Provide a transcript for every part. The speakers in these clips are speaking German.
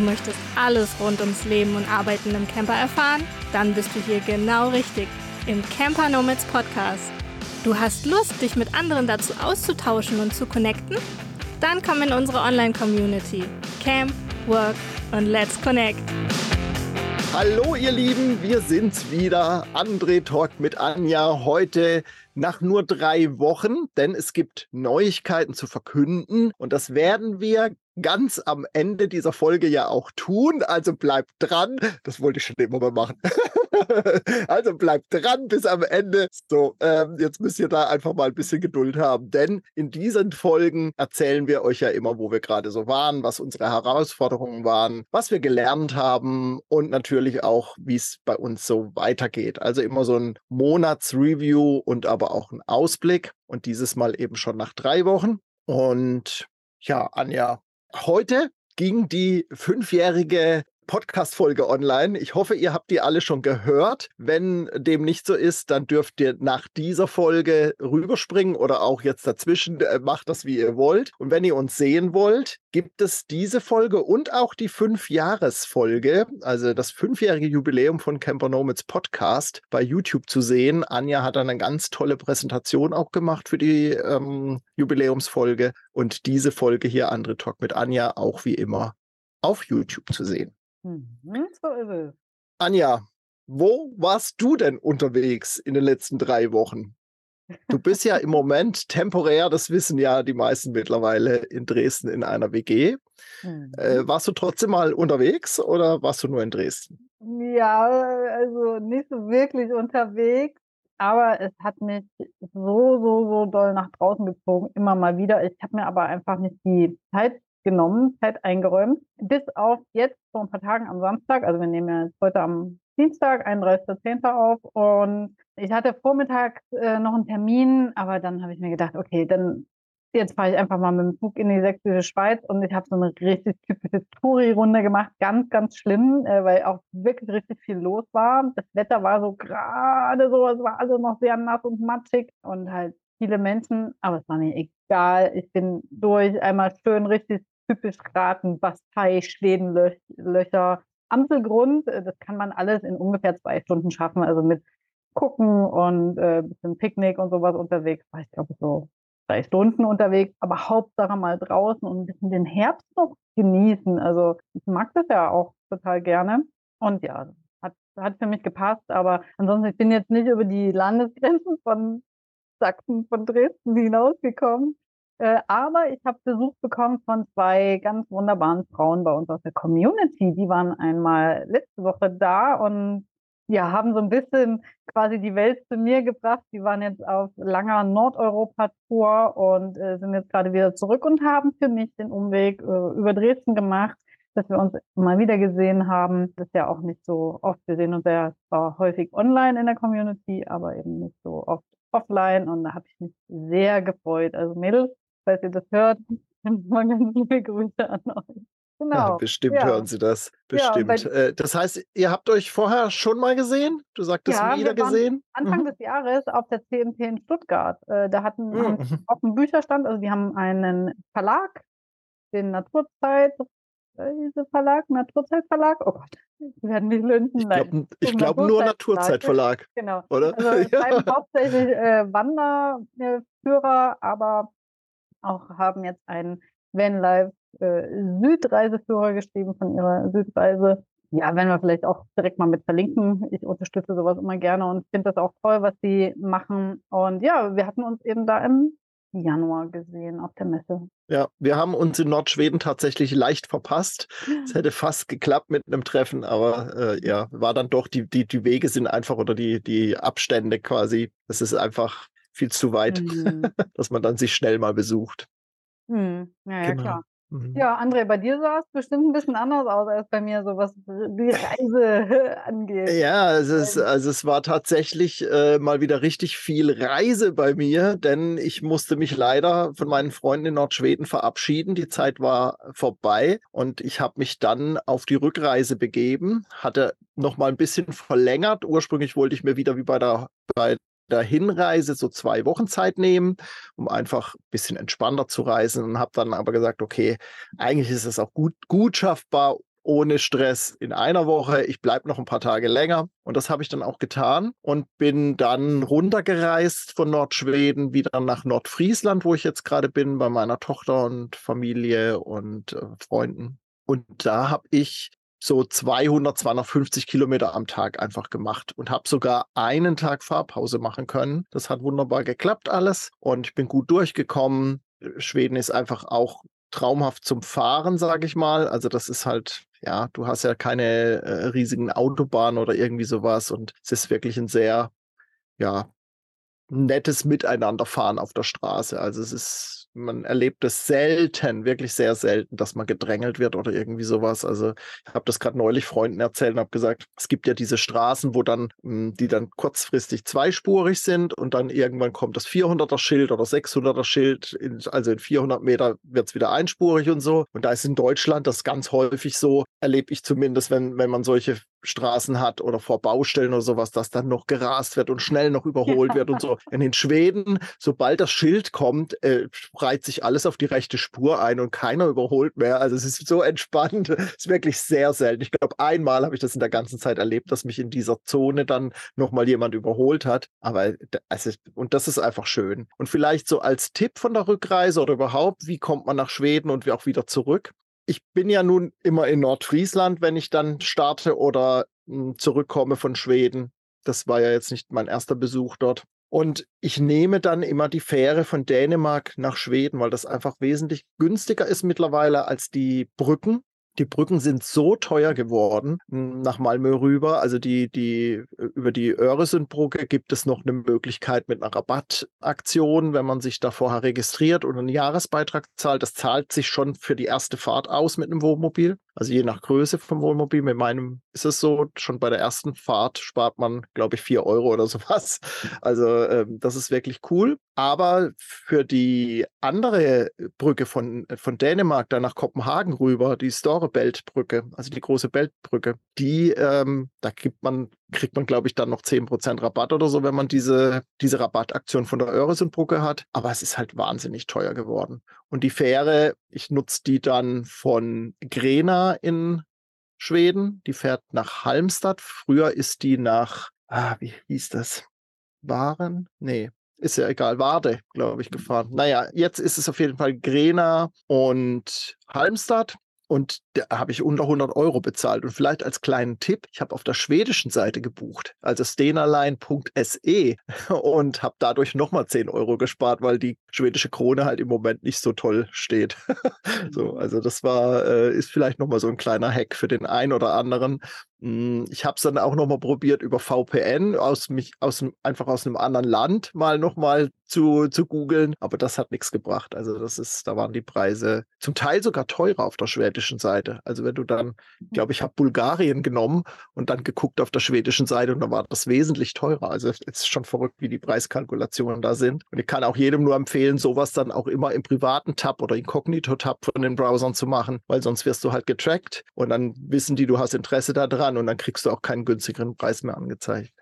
Du möchtest alles rund ums Leben und Arbeiten im Camper erfahren? Dann bist du hier genau richtig im Camper Nomads Podcast. Du hast Lust, dich mit anderen dazu auszutauschen und zu connecten? Dann komm in unsere Online-Community. Camp, Work und Let's Connect. Hallo ihr Lieben, wir sind's wieder. André Talk mit Anja. Heute nach nur drei Wochen, denn es gibt Neuigkeiten zu verkünden und das werden wir ganz am Ende dieser Folge ja auch tun. Also bleibt dran. Das wollte ich schon immer mal machen. also bleibt dran bis am Ende. So, ähm, jetzt müsst ihr da einfach mal ein bisschen Geduld haben, denn in diesen Folgen erzählen wir euch ja immer, wo wir gerade so waren, was unsere Herausforderungen waren, was wir gelernt haben und natürlich auch, wie es bei uns so weitergeht. Also immer so ein Monatsreview und aber auch ein Ausblick und dieses Mal eben schon nach drei Wochen. Und ja, Anja, Heute ging die fünfjährige Podcast-Folge online. Ich hoffe, ihr habt die alle schon gehört. Wenn dem nicht so ist, dann dürft ihr nach dieser Folge rüberspringen oder auch jetzt dazwischen. Äh, macht das, wie ihr wollt. Und wenn ihr uns sehen wollt, gibt es diese Folge und auch die Fünfjahresfolge, also das fünfjährige Jubiläum von Camper Nomads Podcast bei YouTube zu sehen. Anja hat dann eine ganz tolle Präsentation auch gemacht für die ähm, Jubiläumsfolge und diese Folge hier, Andre Talk mit Anja, auch wie immer auf YouTube zu sehen. Mhm, so ist es. Anja, wo warst du denn unterwegs in den letzten drei Wochen? Du bist ja im Moment temporär, das wissen ja die meisten mittlerweile, in Dresden in einer WG. Mhm. Äh, warst du trotzdem mal unterwegs oder warst du nur in Dresden? Ja, also nicht so wirklich unterwegs, aber es hat mich so, so, so doll nach draußen gezogen, immer mal wieder. Ich habe mir aber einfach nicht die Zeit genommen, Zeit eingeräumt, bis auf jetzt vor ein paar Tagen am Samstag, also wir nehmen ja jetzt heute am Dienstag, 31.10. auf und ich hatte vormittags äh, noch einen Termin, aber dann habe ich mir gedacht, okay, dann jetzt fahre ich einfach mal mit dem Zug in die sächsische Schweiz und ich habe so eine richtig typische Touri-Runde gemacht, ganz, ganz schlimm, äh, weil auch wirklich richtig viel los war. Das Wetter war so gerade so, es war alles noch sehr nass und matschig und halt viele Menschen, aber es war mir egal. Ich bin durch, einmal schön richtig typisch raten, Bastei, Schwedenlöcher, Amselgrund. Äh, das kann man alles in ungefähr zwei Stunden schaffen. Also mit Gucken und äh, bisschen Picknick und sowas unterwegs. Ich glaube so drei Stunden unterwegs, aber Hauptsache mal draußen und ein bisschen den Herbst noch genießen. Also ich mag das ja auch total gerne. Und ja, hat, hat für mich gepasst, aber ansonsten, ich bin jetzt nicht über die Landesgrenzen von Sachsen, von Dresden hinausgekommen. Äh, aber ich habe Besuch bekommen von zwei ganz wunderbaren Frauen bei uns aus der Community. Die waren einmal letzte Woche da und ja, haben so ein bisschen quasi die Welt zu mir gebracht. Die waren jetzt auf langer Nordeuropa-Tour und äh, sind jetzt gerade wieder zurück und haben für mich den Umweg äh, über Dresden gemacht, dass wir uns mal wieder gesehen haben. Das ist ja auch nicht so oft. Wir sehen uns ja zwar häufig online in der Community, aber eben nicht so oft offline. Und da habe ich mich sehr gefreut. Also Mädels, falls ihr das hört, mal ganz liebe Grüße an euch. Genau. Ja, bestimmt ja. hören Sie das. Bestimmt. Ja, äh, das heißt, ihr habt euch vorher schon mal gesehen? Du sagtest ja, wieder gesehen? Anfang mhm. des Jahres auf der CMT in Stuttgart. Äh, da hatten mhm. haben auf dem Bücherstand, also wir haben einen Verlag, den Naturzeit, diese Verlag, Naturzeitverlag. Oh Gott, wir werden mich lösen. Ich glaube glaub nur Naturzeitverlag. Genau. Oder? Also ja. hauptsächlich äh, Wanderführer, aber auch haben jetzt einen Vanlife äh, Südreiseführer geschrieben von ihrer Südreise. Ja, werden wir vielleicht auch direkt mal mit verlinken. Ich unterstütze sowas immer gerne und finde das auch toll, was sie machen. Und ja, wir hatten uns eben da im Januar gesehen auf der Messe. Ja, wir haben uns in Nordschweden tatsächlich leicht verpasst. Es hätte fast geklappt mit einem Treffen, aber äh, ja, war dann doch, die, die, die Wege sind einfach oder die, die Abstände quasi, es ist einfach viel zu weit, mhm. dass man dann sich schnell mal besucht. Mhm. Ja, ja, genau. klar. Mhm. Ja, André, bei dir sah es bestimmt ein bisschen anders aus als bei mir, so was die Reise angeht. Ja, es ist, also es war tatsächlich äh, mal wieder richtig viel Reise bei mir, denn ich musste mich leider von meinen Freunden in Nordschweden verabschieden. Die Zeit war vorbei und ich habe mich dann auf die Rückreise begeben, hatte noch mal ein bisschen verlängert. Ursprünglich wollte ich mir wieder wie bei der bei der Hinreise so zwei Wochen Zeit nehmen, um einfach ein bisschen entspannter zu reisen und habe dann aber gesagt, okay, eigentlich ist es auch gut, gut schaffbar, ohne Stress in einer Woche. Ich bleibe noch ein paar Tage länger. Und das habe ich dann auch getan und bin dann runtergereist von Nordschweden wieder nach Nordfriesland, wo ich jetzt gerade bin, bei meiner Tochter und Familie und äh, Freunden. Und da habe ich so 200, 250 Kilometer am Tag einfach gemacht und habe sogar einen Tag Fahrpause machen können. Das hat wunderbar geklappt alles und ich bin gut durchgekommen. Schweden ist einfach auch traumhaft zum Fahren, sage ich mal. Also das ist halt, ja, du hast ja keine äh, riesigen Autobahnen oder irgendwie sowas und es ist wirklich ein sehr, ja, nettes Miteinanderfahren auf der Straße. Also es ist man erlebt es selten, wirklich sehr selten, dass man gedrängelt wird oder irgendwie sowas. Also ich habe das gerade neulich Freunden erzählt und habe gesagt, es gibt ja diese Straßen, wo dann, hm, die dann kurzfristig zweispurig sind und dann irgendwann kommt das 400er Schild oder 600er Schild, in, also in 400 Meter wird es wieder einspurig und so. Und da ist in Deutschland das ganz häufig so, erlebe ich zumindest, wenn, wenn man solche Straßen hat oder vor Baustellen oder sowas, dass dann noch gerast wird und schnell noch überholt wird und so. In den Schweden, sobald das Schild kommt, äh, reiht sich alles auf die rechte Spur ein und keiner überholt mehr. Also es ist so entspannt. Es ist wirklich sehr selten. Ich glaube, einmal habe ich das in der ganzen Zeit erlebt, dass mich in dieser Zone dann nochmal jemand überholt hat. Aber also, und das ist einfach schön. Und vielleicht so als Tipp von der Rückreise oder überhaupt, wie kommt man nach Schweden und auch wieder zurück? Ich bin ja nun immer in Nordfriesland, wenn ich dann starte oder hm, zurückkomme von Schweden. Das war ja jetzt nicht mein erster Besuch dort. Und ich nehme dann immer die Fähre von Dänemark nach Schweden, weil das einfach wesentlich günstiger ist mittlerweile als die Brücken. Die Brücken sind so teuer geworden hm, nach Malmö rüber. Also die, die, über die Öresundbrücke gibt es noch eine Möglichkeit mit einer Rabattaktion, wenn man sich da vorher registriert und einen Jahresbeitrag zahlt. Das zahlt sich schon für die erste Fahrt aus mit einem Wohnmobil. Also je nach Größe vom Wohnmobil. Mit meinem ist es so, schon bei der ersten Fahrt spart man, glaube ich, vier Euro oder sowas. Also ähm, das ist wirklich cool. Aber für die andere Brücke von, von Dänemark da nach Kopenhagen rüber, die Storebelt-Brücke, also die große Beltbrücke, die, ähm, da gibt man, kriegt man, glaube ich, dann noch 10% Rabatt oder so, wenn man diese, diese Rabattaktion von der Öresundbrücke hat. Aber es ist halt wahnsinnig teuer geworden. Und die Fähre, ich nutze die dann von Grena in Schweden. Die fährt nach Halmstad. Früher ist die nach, ah, wie hieß das? Waren? Nee, ist ja egal, Wade, glaube ich, gefahren. Naja, jetzt ist es auf jeden Fall Grena und Halmstad. Und da habe ich unter 100 Euro bezahlt. Und vielleicht als kleinen Tipp, ich habe auf der schwedischen Seite gebucht, also stenaline.se und habe dadurch nochmal 10 Euro gespart, weil die schwedische Krone halt im Moment nicht so toll steht. so, also das war, äh, ist vielleicht nochmal so ein kleiner Hack für den einen oder anderen. Hm, ich habe es dann auch nochmal probiert über VPN aus mich aus einfach aus einem anderen Land mal nochmal zu, zu googeln, aber das hat nichts gebracht. Also das ist, da waren die Preise zum Teil sogar teurer auf der schwedischen Seite. Also wenn du dann, ich glaube, ich habe Bulgarien genommen und dann geguckt auf der schwedischen Seite und da war das wesentlich teurer. Also es ist schon verrückt, wie die Preiskalkulationen da sind. Und ich kann auch jedem nur empfehlen, sowas dann auch immer im privaten Tab oder Inkognito-Tab von den Browsern zu machen, weil sonst wirst du halt getrackt und dann wissen die, du hast Interesse daran und dann kriegst du auch keinen günstigeren Preis mehr angezeigt.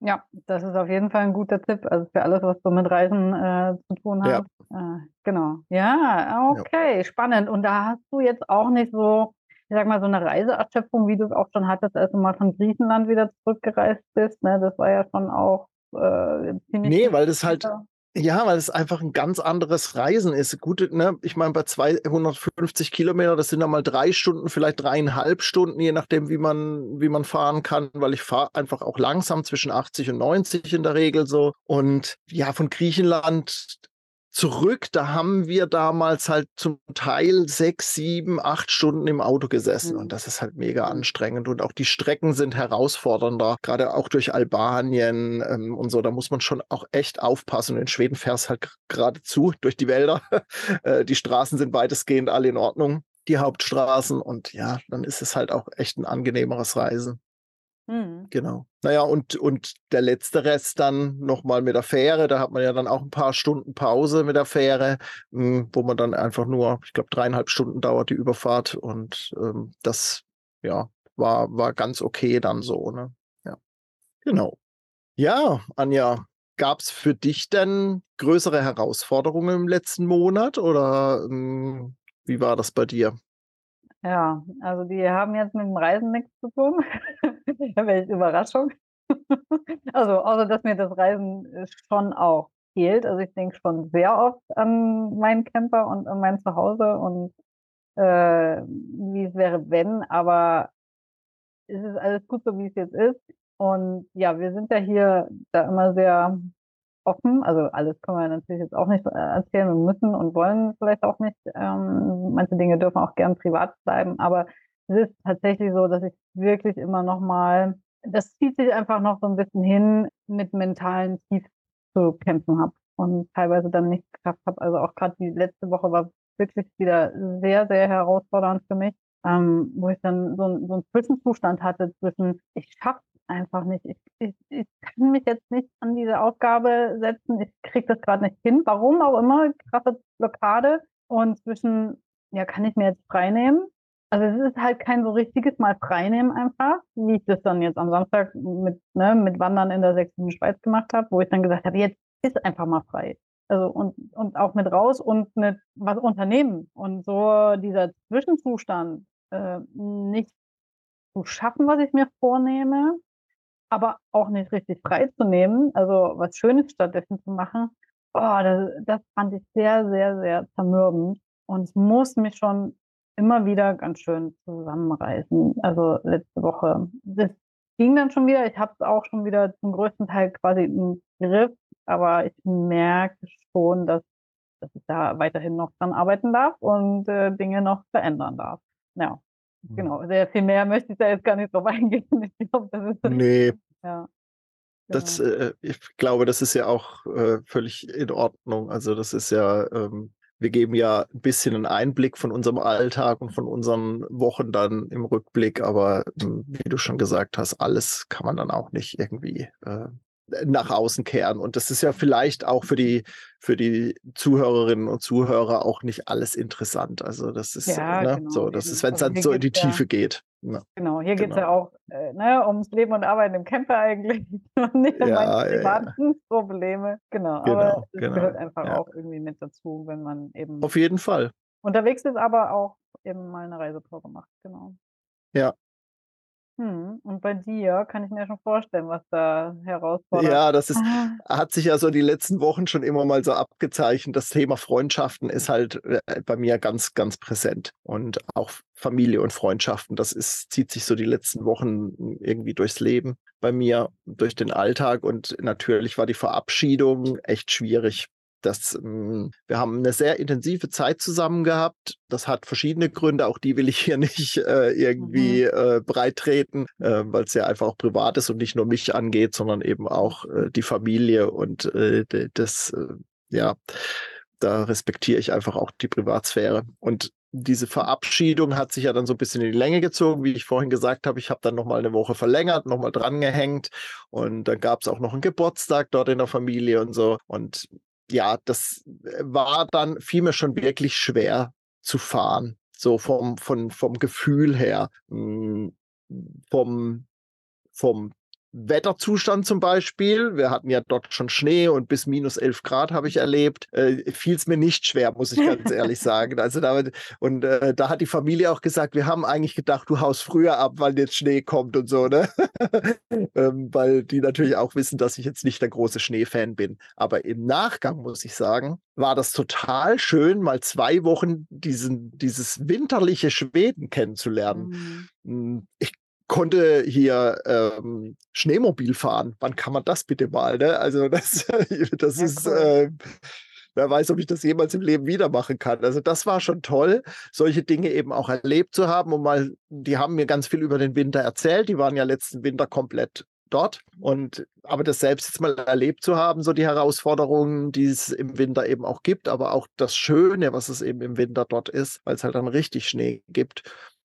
Ja, das ist auf jeden Fall ein guter Tipp. Also für alles, was so mit Reisen äh, zu tun hat. Ja. Äh, genau. Ja, okay, ja. spannend. Und da hast du jetzt auch nicht so, ich sag mal, so eine Reiseerschöpfung, wie du es auch schon hattest, als du mal von Griechenland wieder zurückgereist bist. Ne? Das war ja schon auch äh, ziemlich. Nee, weil das halt, ja, weil es einfach ein ganz anderes Reisen ist. Gut, ne, ich meine, bei 250 Kilometer, das sind dann mal drei Stunden, vielleicht dreieinhalb Stunden, je nachdem, wie man, wie man fahren kann, weil ich fahre einfach auch langsam zwischen 80 und 90 in der Regel so. Und ja, von Griechenland zurück, da haben wir damals halt zum Teil sechs, sieben, acht Stunden im Auto gesessen und mhm. das ist halt mega anstrengend und auch die Strecken sind herausfordernder, gerade auch durch Albanien ähm, und so, da muss man schon auch echt aufpassen. Und in Schweden fährst halt geradezu durch die Wälder, äh, die Straßen sind weitestgehend alle in Ordnung, die Hauptstraßen. Und ja, dann ist es halt auch echt ein angenehmeres Reisen. Mhm. Genau. Naja, und, und der letzte Rest dann nochmal mit der Fähre. Da hat man ja dann auch ein paar Stunden Pause mit der Fähre, hm, wo man dann einfach nur, ich glaube, dreieinhalb Stunden dauert die Überfahrt. Und ähm, das, ja, war, war ganz okay dann so. Ne? Ja. Genau. Ja, Anja, gab es für dich denn größere Herausforderungen im letzten Monat oder ähm, wie war das bei dir? Ja, also die haben jetzt mit dem Reisen nichts zu tun. Welche Überraschung. Also, außer dass mir das Reisen äh, schon auch fehlt. Also ich denke schon sehr oft an meinen Camper und an mein Zuhause und äh, wie es wäre, wenn, aber es ist alles gut so, wie es jetzt ist. Und ja, wir sind ja hier da immer sehr offen. Also alles können wir natürlich jetzt auch nicht äh, erzählen. Wir müssen und wollen vielleicht auch nicht. Ähm, manche Dinge dürfen auch gern privat bleiben. Aber es ist tatsächlich so, dass ich wirklich immer noch mal, das zieht sich einfach noch so ein bisschen hin, mit mentalen Tief zu kämpfen habe und teilweise dann nicht geschafft habe. Also auch gerade die letzte Woche war wirklich wieder sehr, sehr herausfordernd für mich, ähm, wo ich dann so, so einen Zwischenzustand hatte zwischen, ich schaffe einfach nicht. Ich, ich, ich kann mich jetzt nicht an diese Aufgabe setzen. Ich kriege das gerade nicht hin. Warum auch immer, krasse Blockade. Und zwischen, ja, kann ich mir jetzt frei nehmen? Also es ist halt kein so richtiges Mal freinehmen einfach, wie ich das dann jetzt am Samstag mit, ne, mit Wandern in der sächsischen Schweiz gemacht habe, wo ich dann gesagt habe, jetzt ist einfach mal frei. Also und, und auch mit raus und mit was unternehmen. Und so dieser Zwischenzustand, äh, nicht zu schaffen, was ich mir vornehme, aber auch nicht richtig freizunehmen, also was Schönes stattdessen zu machen, oh, das, das fand ich sehr, sehr, sehr zermürbend. Und es muss mich schon immer wieder ganz schön zusammenreißen. Also letzte Woche. Das ging dann schon wieder. Ich habe es auch schon wieder zum größten Teil quasi im Griff, aber ich merke schon, dass, dass ich da weiterhin noch dran arbeiten darf und äh, Dinge noch verändern darf. Ja. Mhm. Genau, sehr viel mehr möchte ich da jetzt gar nicht drauf eingehen. Ich glaube, das ist. Nee. Ja. Das, genau. äh, ich glaube, das ist ja auch äh, völlig in Ordnung. Also, das ist ja, ähm, wir geben ja ein bisschen einen Einblick von unserem Alltag und von unseren Wochen dann im Rückblick, aber ähm, wie du schon gesagt hast, alles kann man dann auch nicht irgendwie äh, nach außen kehren. Und das ist ja vielleicht auch für die, für die Zuhörerinnen und Zuhörer auch nicht alles interessant. Also das ist ja, ne, genau, so, das ist, wenn es dann so in die Tiefe ja, geht. Ja, genau, hier genau. geht es ja auch äh, ne, ums Leben und Arbeiten im Camper eigentlich und nicht um ja, meine privaten Probleme. Genau, genau aber es genau, gehört einfach auch irgendwie mit dazu, wenn man eben auf jeden Fall unterwegs ist, aber auch eben mal eine Reisepause macht. Genau. Ja, hm, und bei dir kann ich mir schon vorstellen, was da herausfordert. Ja, das ist, ah. hat sich ja so die letzten Wochen schon immer mal so abgezeichnet. Das Thema Freundschaften ist halt äh, bei mir ganz, ganz präsent. Und auch Familie und Freundschaften, das ist, zieht sich so die letzten Wochen irgendwie durchs Leben bei mir, durch den Alltag. Und natürlich war die Verabschiedung echt schwierig das, ähm, wir haben eine sehr intensive Zeit zusammen gehabt. Das hat verschiedene Gründe, auch die will ich hier nicht äh, irgendwie mhm. äh, breit treten, äh, weil es ja einfach auch privat ist und nicht nur mich angeht, sondern eben auch äh, die Familie und äh, das, äh, ja, da respektiere ich einfach auch die Privatsphäre. Und diese Verabschiedung hat sich ja dann so ein bisschen in die Länge gezogen, wie ich vorhin gesagt habe. Ich habe dann nochmal eine Woche verlängert, nochmal drangehängt und dann gab es auch noch einen Geburtstag dort in der Familie und so. Und ja, das äh, war dann, fiel mir schon wirklich schwer zu fahren. So vom, vom, vom Gefühl her, hm, vom, vom Wetterzustand zum Beispiel, wir hatten ja dort schon Schnee und bis minus 11 Grad habe ich erlebt, äh, fiel es mir nicht schwer, muss ich ganz ehrlich sagen. Also damit, und äh, da hat die Familie auch gesagt, wir haben eigentlich gedacht, du haust früher ab, weil jetzt Schnee kommt und so, ne? ähm, weil die natürlich auch wissen, dass ich jetzt nicht der große Schneefan bin. Aber im Nachgang muss ich sagen, war das total schön, mal zwei Wochen diesen, dieses winterliche Schweden kennenzulernen. Mhm. Hm, ich konnte hier ähm, Schneemobil fahren. Wann kann man das bitte mal? Ne? Also das, das ja, ist, äh, wer weiß, ob ich das jemals im Leben wieder machen kann. Also das war schon toll, solche Dinge eben auch erlebt zu haben. Und mal, die haben mir ganz viel über den Winter erzählt. Die waren ja letzten Winter komplett dort. Und aber das selbst jetzt mal erlebt zu haben, so die Herausforderungen, die es im Winter eben auch gibt, aber auch das Schöne, was es eben im Winter dort ist, weil es halt dann richtig Schnee gibt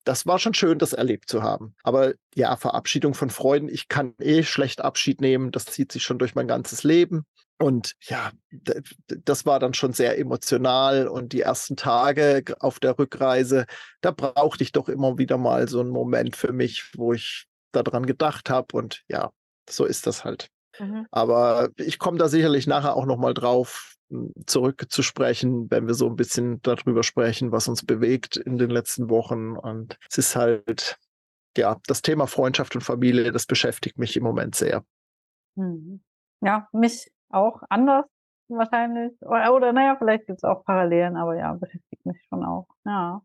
das war schon schön, das erlebt zu haben. Aber ja, Verabschiedung von Freunden, ich kann eh schlecht Abschied nehmen. Das zieht sich schon durch mein ganzes Leben. Und ja, das war dann schon sehr emotional. Und die ersten Tage auf der Rückreise, da brauchte ich doch immer wieder mal so einen Moment für mich, wo ich daran gedacht habe. Und ja, so ist das halt. Mhm. Aber ich komme da sicherlich nachher auch nochmal drauf hm, zurückzusprechen, wenn wir so ein bisschen darüber sprechen, was uns bewegt in den letzten Wochen. Und es ist halt, ja, das Thema Freundschaft und Familie, das beschäftigt mich im Moment sehr. Mhm. Ja, mich auch anders wahrscheinlich. Oder, oder naja, vielleicht gibt es auch Parallelen, aber ja, beschäftigt mich schon auch. Ja.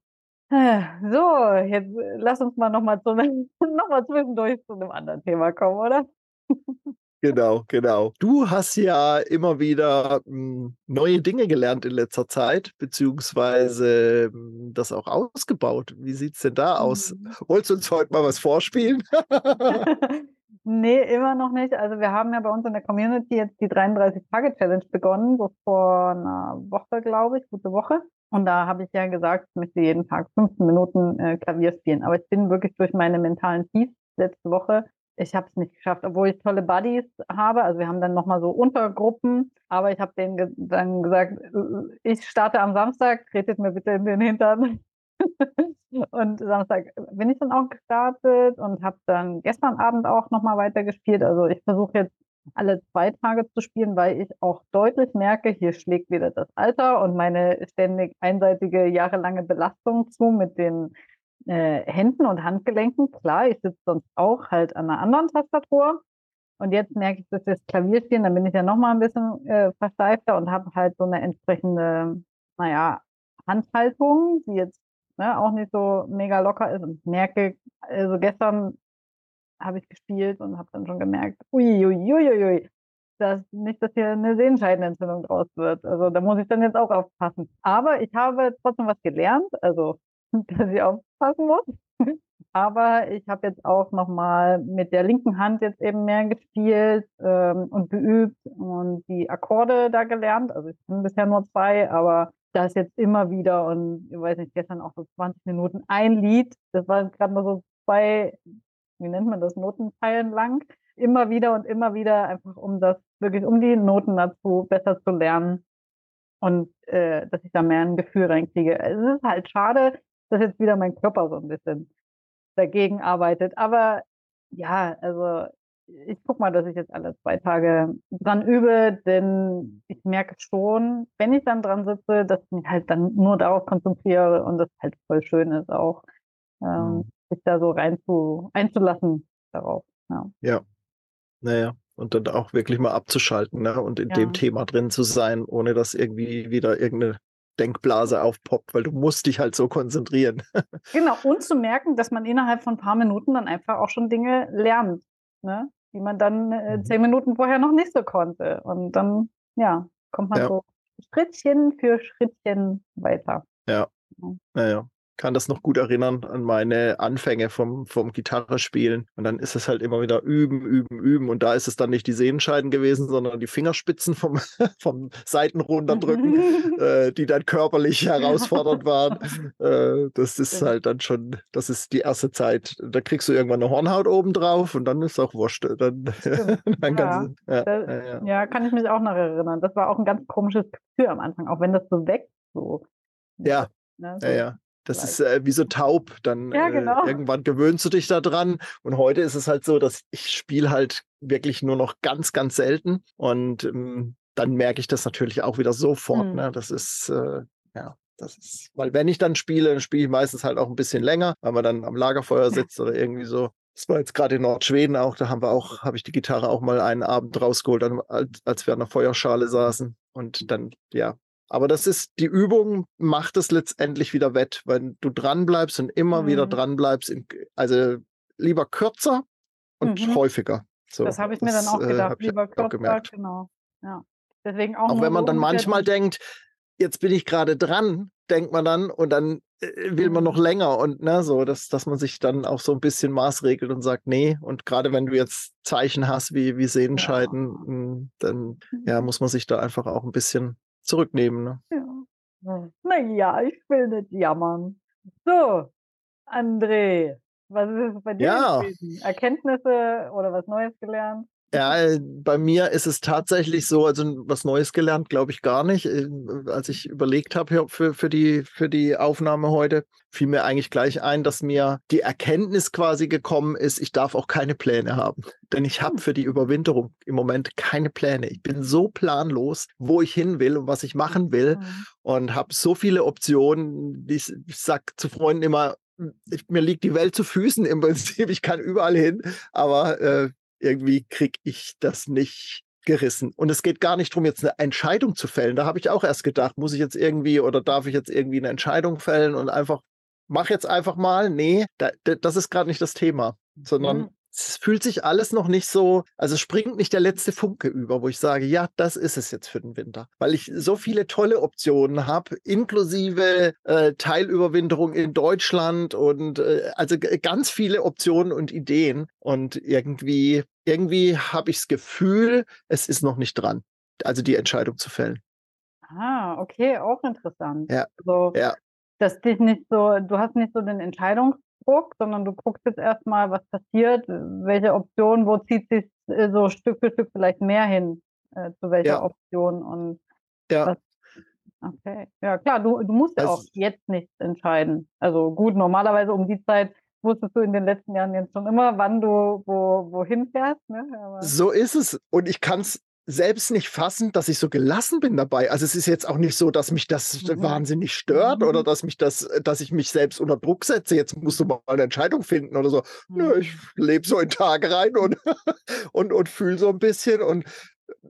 So, jetzt lass uns mal nochmal noch mal zwischendurch zu einem anderen Thema kommen, oder? Genau, genau. Du hast ja immer wieder hm, neue Dinge gelernt in letzter Zeit, beziehungsweise hm, das auch ausgebaut. Wie sieht es denn da aus? Mhm. Wolltest du uns heute mal was vorspielen? nee, immer noch nicht. Also wir haben ja bei uns in der Community jetzt die 33-Tage-Challenge begonnen, so vor einer Woche, glaube ich, gute Woche. Und da habe ich ja gesagt, ich möchte jeden Tag 15 Minuten äh, Klavier spielen. Aber ich bin wirklich durch meine mentalen Tiefs letzte Woche ich habe es nicht geschafft, obwohl ich tolle Buddies habe. Also wir haben dann nochmal so Untergruppen, aber ich habe denen ge dann gesagt, äh, ich starte am Samstag, tretet mir bitte in den Hintern. und Samstag bin ich dann auch gestartet und habe dann gestern Abend auch nochmal weitergespielt. Also ich versuche jetzt alle zwei Tage zu spielen, weil ich auch deutlich merke, hier schlägt wieder das Alter und meine ständig einseitige jahrelange Belastung zu mit den äh, Händen und Handgelenken. Klar, ich sitze sonst auch halt an einer anderen Tastatur. Und jetzt merke ich, dass das Klavierspielen, dann bin ich ja noch mal ein bisschen äh, versteifter und habe halt so eine entsprechende, naja, Handhaltung, die jetzt ne, auch nicht so mega locker ist. Und merke, also gestern habe ich gespielt und habe dann schon gemerkt, uiuiuiui, ui, ui, ui, dass nicht, dass hier eine Sehenscheidenentzündung draus wird. Also da muss ich dann jetzt auch aufpassen. Aber ich habe trotzdem was gelernt. Also dass ich aufpassen muss. Aber ich habe jetzt auch nochmal mit der linken Hand jetzt eben mehr gespielt ähm, und geübt und die Akkorde da gelernt. Also ich bin bisher nur zwei, aber das jetzt immer wieder und ich weiß nicht, gestern auch so 20 Minuten ein Lied. Das war gerade mal so zwei, wie nennt man das, Notenzeilen lang. Immer wieder und immer wieder, einfach um das wirklich, um die Noten dazu besser zu lernen und äh, dass ich da mehr ein Gefühl reinkriege. Es ist halt schade, dass jetzt wieder mein Körper so ein bisschen dagegen arbeitet. Aber ja, also ich guck mal, dass ich jetzt alle zwei Tage dran übe, denn ich merke schon, wenn ich dann dran sitze, dass ich mich halt dann nur darauf konzentriere und das halt voll schön ist auch, ähm, mhm. sich da so rein zu, einzulassen darauf. Ja. ja. Naja, und dann auch wirklich mal abzuschalten ne? und in ja. dem Thema drin zu sein, ohne dass irgendwie wieder irgendeine Denkblase aufpoppt, weil du musst dich halt so konzentrieren. genau, und zu merken, dass man innerhalb von ein paar Minuten dann einfach auch schon Dinge lernt, ne? die man dann äh, mhm. zehn Minuten vorher noch nicht so konnte. Und dann, ja, kommt man ja. so Schrittchen für Schrittchen weiter. Ja, naja kann das noch gut erinnern an meine Anfänge vom, vom Gitarrespielen. Und dann ist es halt immer wieder üben, üben, üben. Und da ist es dann nicht die Sehenscheiden gewesen, sondern die Fingerspitzen vom, vom Seiten runterdrücken, äh, die dann körperlich herausfordernd waren. Äh, das ist halt dann schon, das ist die erste Zeit. Da kriegst du irgendwann eine Hornhaut oben drauf und dann ist auch wurscht. Dann, dann ja, ja, das, ja, ja, kann ich mich auch noch erinnern. Das war auch ein ganz komisches Gefühl am Anfang, auch wenn das so wächst. So. Ja, ne, so. ja, ja. Das ist äh, wie so taub. Dann ja, äh, genau. äh, irgendwann gewöhnst du dich da dran. Und heute ist es halt so, dass ich spiele halt wirklich nur noch ganz, ganz selten. Und ähm, dann merke ich das natürlich auch wieder sofort. Mhm. Ne? Das ist, äh, ja, das ist, weil wenn ich dann spiele, dann spiele ich meistens halt auch ein bisschen länger, weil man dann am Lagerfeuer sitzt oder irgendwie so. Das war jetzt gerade in Nordschweden auch, da haben wir auch, habe ich die Gitarre auch mal einen Abend rausgeholt, als, als wir an der Feuerschale saßen. Und dann, ja, aber das ist, die Übung macht es letztendlich wieder wett, wenn du dranbleibst und immer mhm. wieder dranbleibst. Also lieber kürzer und mhm. häufiger. So, das habe ich mir dann auch gedacht, äh, lieber kürzer, gemerkt. genau. Ja. Deswegen auch, auch wenn man dann manchmal denkt, jetzt bin ich gerade dran, denkt man dann und dann äh, will man noch mhm. länger und ne, so, dass, dass man sich dann auch so ein bisschen maßregelt und sagt, nee, und gerade wenn du jetzt Zeichen hast wie, wie Sehenscheiden, ja. Hm, dann ja, mhm. muss man sich da einfach auch ein bisschen zurücknehmen. Ne? Ja. Naja, ich will nicht jammern. So, André, was ist bei dir ja. Erkenntnisse oder was Neues gelernt? Ja, bei mir ist es tatsächlich so, also was Neues gelernt, glaube ich gar nicht. Äh, als ich überlegt habe für, für, die, für die Aufnahme heute, fiel mir eigentlich gleich ein, dass mir die Erkenntnis quasi gekommen ist, ich darf auch keine Pläne haben. Denn ich habe hm. für die Überwinterung im Moment keine Pläne. Ich bin so planlos, wo ich hin will und was ich machen will mhm. und habe so viele Optionen. Ich, ich sage zu Freunden immer, ich, mir liegt die Welt zu Füßen im Prinzip. Ich kann überall hin, aber äh, irgendwie kriege ich das nicht gerissen. Und es geht gar nicht darum, jetzt eine Entscheidung zu fällen. Da habe ich auch erst gedacht, muss ich jetzt irgendwie oder darf ich jetzt irgendwie eine Entscheidung fällen und einfach, mach jetzt einfach mal. Nee, da, das ist gerade nicht das Thema, sondern mhm es fühlt sich alles noch nicht so, also springt nicht der letzte Funke über, wo ich sage, ja, das ist es jetzt für den Winter, weil ich so viele tolle Optionen habe, inklusive äh, Teilüberwinterung in Deutschland und äh, also ganz viele Optionen und Ideen und irgendwie, irgendwie habe ich das Gefühl, es ist noch nicht dran, also die Entscheidung zu fällen. Ah, okay, auch interessant. Ja. Also, ja. Dass dich nicht so, du hast nicht so den Entscheidungs Druck, sondern du guckst jetzt erstmal, was passiert, welche Option, wo zieht sich äh, so Stück für Stück vielleicht mehr hin, äh, zu welcher ja. Option und ja. Was, okay. Ja, klar, du, du musst ja auch jetzt nichts entscheiden. Also gut, normalerweise um die Zeit wusstest du in den letzten Jahren jetzt schon immer, wann du wo, wohin fährst. Ne? so ist es. Und ich kann es selbst nicht fassen, dass ich so gelassen bin dabei. Also es ist jetzt auch nicht so, dass mich das mhm. wahnsinnig stört mhm. oder dass mich das, dass ich mich selbst unter Druck setze. Jetzt musst du mal eine Entscheidung finden oder so. Mhm. Nö, ich lebe so in Tag rein und, und, und fühle so ein bisschen und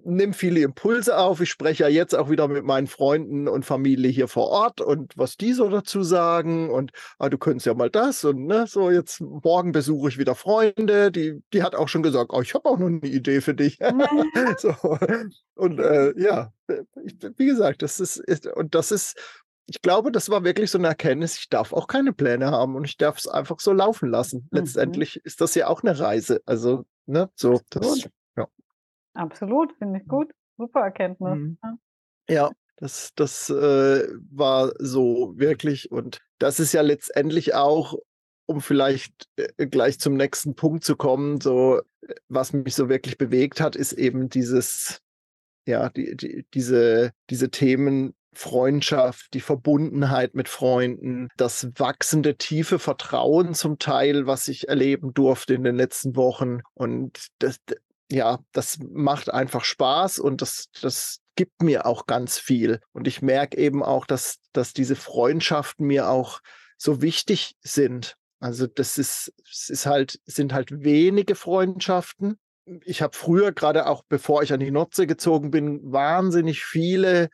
nimm viele Impulse auf. Ich spreche ja jetzt auch wieder mit meinen Freunden und Familie hier vor Ort und was die so dazu sagen. Und ah, du könntest ja mal das und ne, so jetzt morgen besuche ich wieder Freunde. Die, die hat auch schon gesagt, oh, ich habe auch noch eine Idee für dich. so. Und äh, ja, ich, wie gesagt, das ist, ist, und das ist, ich glaube, das war wirklich so eine Erkenntnis, ich darf auch keine Pläne haben und ich darf es einfach so laufen lassen. Mhm. Letztendlich ist das ja auch eine Reise. Also, ne, so, das, Absolut, finde ich gut. Super Erkenntnis. Mhm. Ja, das, das äh, war so wirklich. Und das ist ja letztendlich auch, um vielleicht äh, gleich zum nächsten Punkt zu kommen, so äh, was mich so wirklich bewegt hat, ist eben dieses, ja, die, die, diese, diese Themen Freundschaft, die Verbundenheit mit Freunden, das wachsende tiefe Vertrauen zum Teil, was ich erleben durfte in den letzten Wochen. Und das, ja, das macht einfach Spaß und das, das gibt mir auch ganz viel. Und ich merke eben auch, dass, dass diese Freundschaften mir auch so wichtig sind. Also das ist, es ist halt, sind halt wenige Freundschaften. Ich habe früher, gerade auch bevor ich an die Nordsee gezogen bin, wahnsinnig viele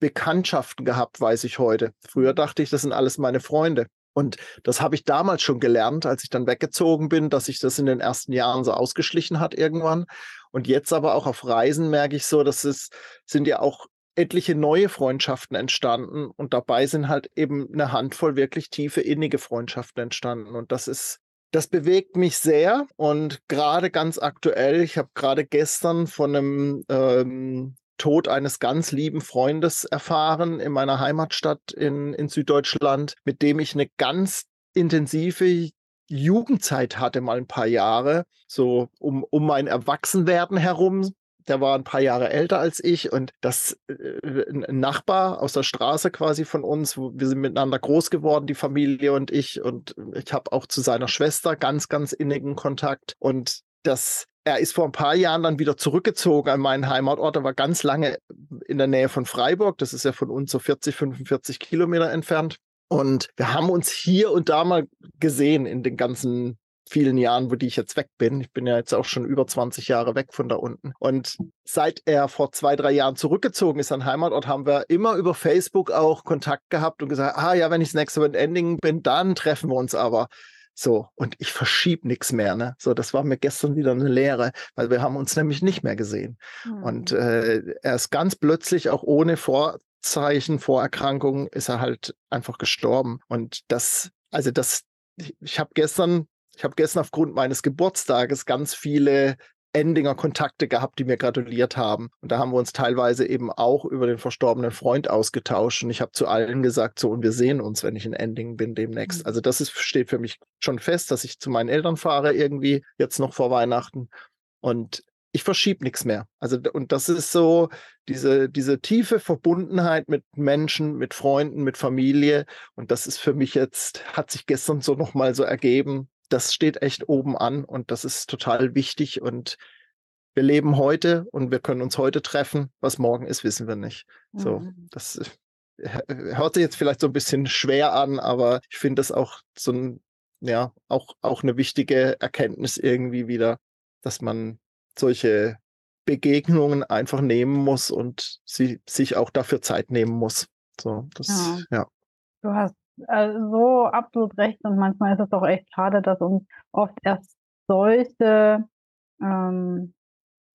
Bekanntschaften gehabt, weiß ich heute. Früher dachte ich, das sind alles meine Freunde. Und das habe ich damals schon gelernt, als ich dann weggezogen bin, dass sich das in den ersten Jahren so ausgeschlichen hat irgendwann. Und jetzt aber auch auf Reisen merke ich so, dass es sind ja auch etliche neue Freundschaften entstanden und dabei sind halt eben eine Handvoll wirklich tiefe, innige Freundschaften entstanden. Und das ist, das bewegt mich sehr und gerade ganz aktuell, ich habe gerade gestern von einem ähm, Tod eines ganz lieben Freundes erfahren in meiner Heimatstadt in, in Süddeutschland, mit dem ich eine ganz intensive Jugendzeit hatte, mal ein paar Jahre, so um, um mein Erwachsenwerden herum. Der war ein paar Jahre älter als ich und das äh, ein Nachbar aus der Straße quasi von uns. Wir sind miteinander groß geworden, die Familie und ich. Und ich habe auch zu seiner Schwester ganz, ganz innigen Kontakt. Und das er ist vor ein paar Jahren dann wieder zurückgezogen an meinen Heimatort. Er war ganz lange in der Nähe von Freiburg. Das ist ja von uns so 40, 45 Kilometer entfernt. Und wir haben uns hier und da mal gesehen in den ganzen vielen Jahren, wo die ich jetzt weg bin. Ich bin ja jetzt auch schon über 20 Jahre weg von da unten. Und seit er vor zwei, drei Jahren zurückgezogen ist an Heimatort, haben wir immer über Facebook auch Kontakt gehabt und gesagt, ah ja, wenn ich das nächste Mal in Ending bin, dann treffen wir uns aber. So, und ich verschiebe nichts mehr. Ne? So, das war mir gestern wieder eine Lehre, weil wir haben uns nämlich nicht mehr gesehen. Mhm. Und äh, er ist ganz plötzlich, auch ohne Vorzeichen, Vorerkrankungen, ist er halt einfach gestorben. Und das, also das, ich, ich habe gestern, ich habe gestern aufgrund meines Geburtstages ganz viele Endinger Kontakte gehabt, die mir gratuliert haben. Und da haben wir uns teilweise eben auch über den verstorbenen Freund ausgetauscht. Und ich habe zu allen gesagt, so, und wir sehen uns, wenn ich in Endingen bin demnächst. Mhm. Also das ist, steht für mich schon fest, dass ich zu meinen Eltern fahre irgendwie, jetzt noch vor Weihnachten. Und ich verschiebe nichts mehr. Also, und das ist so diese, diese tiefe Verbundenheit mit Menschen, mit Freunden, mit Familie. Und das ist für mich jetzt, hat sich gestern so nochmal so ergeben. Das steht echt oben an und das ist total wichtig. Und wir leben heute und wir können uns heute treffen. Was morgen ist, wissen wir nicht. So, mhm. das hört sich jetzt vielleicht so ein bisschen schwer an, aber ich finde das auch so ein, ja, auch, auch eine wichtige Erkenntnis irgendwie wieder, dass man solche Begegnungen einfach nehmen muss und sie sich auch dafür Zeit nehmen muss. So, das, ja. ja. Du hast also so absolut recht und manchmal ist es auch echt schade, dass uns oft erst solche ähm,